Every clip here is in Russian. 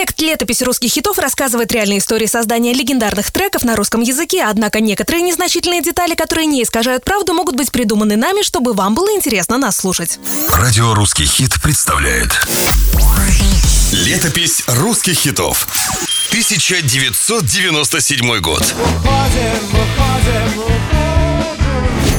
Проект «Летопись русских хитов» рассказывает реальные истории создания легендарных треков на русском языке, однако некоторые незначительные детали, которые не искажают правду, могут быть придуманы нами, чтобы вам было интересно нас слушать. Радио «Русский хит» представляет. Летопись русских хитов 1997 год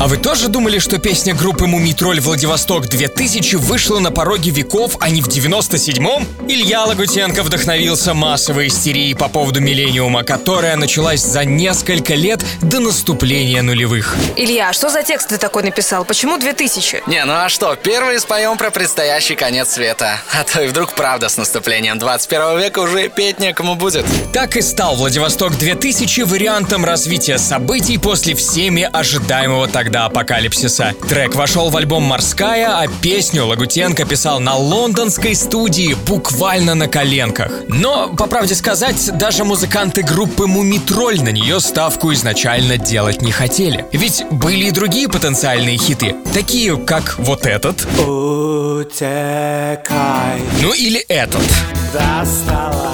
А вы тоже думали, что песня группы «Мумитроль Владивосток 2000» вышла на пороге веков, а не в 97-м? Илья Лагутенко вдохновился массовой истерией по поводу «Миллениума», которая началась за несколько лет до наступления нулевых. Илья, а что за текст ты такой написал? Почему 2000? Не, ну а что, первые споем про предстоящий конец света. А то и вдруг правда с наступлением 21 века уже петь некому будет. Так и стал Владивосток 2000 вариантом развития событий после всеми ожидаемого тогда апокалипсиса. Трек вошел в альбом «Морская», а песню Лагутенко писал на лондонской студии буквально на коленках. Но, по правде сказать, даже музыканты группы «Мумитроль» на нее ставку изначально делать не хотели. Ведь были и другие потенциальные хиты, такие как вот этот. Утекай, Ну или этот. достала.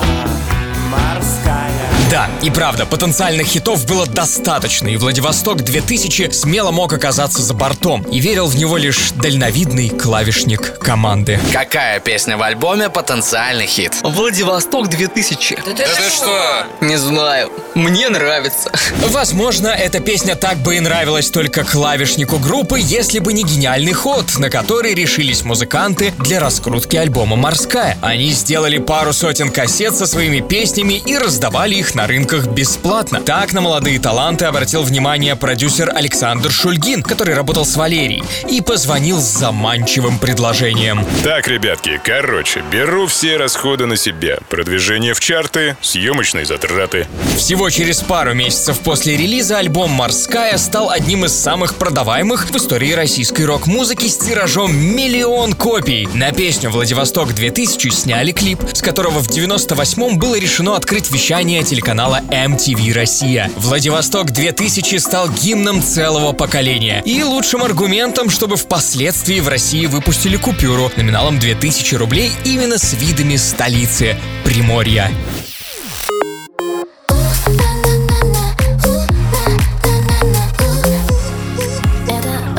Да, и правда, потенциальных хитов было достаточно, и Владивосток 2000 смело мог оказаться за бортом, и верил в него лишь дальновидный клавишник команды. Какая песня в альбоме потенциальный хит? Владивосток 2000. Да ты что? Не знаю. Мне нравится. Возможно, эта песня так бы и нравилась только клавишнику группы, если бы не гениальный ход, на который решились музыканты для раскрутки альбома «Морская». Они сделали пару сотен кассет со своими песнями и раздавали их на рынках бесплатно. Так на молодые таланты обратил внимание продюсер Александр Шульгин, который работал с Валерией, и позвонил с заманчивым предложением. Так, ребятки, короче, беру все расходы на себя. Продвижение в чарты, съемочные затраты. Всего через пару месяцев после релиза альбом «Морская» стал одним из самых продаваемых в истории российской рок-музыки с тиражом миллион копий. На песню «Владивосток 2000» сняли клип, с которого в 98-м было решено открыть вещание телеканала канала MTV Россия. Владивосток 2000 стал гимном целого поколения и лучшим аргументом, чтобы впоследствии в России выпустили купюру номиналом 2000 рублей именно с видами столицы Приморья.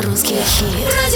Русский хит.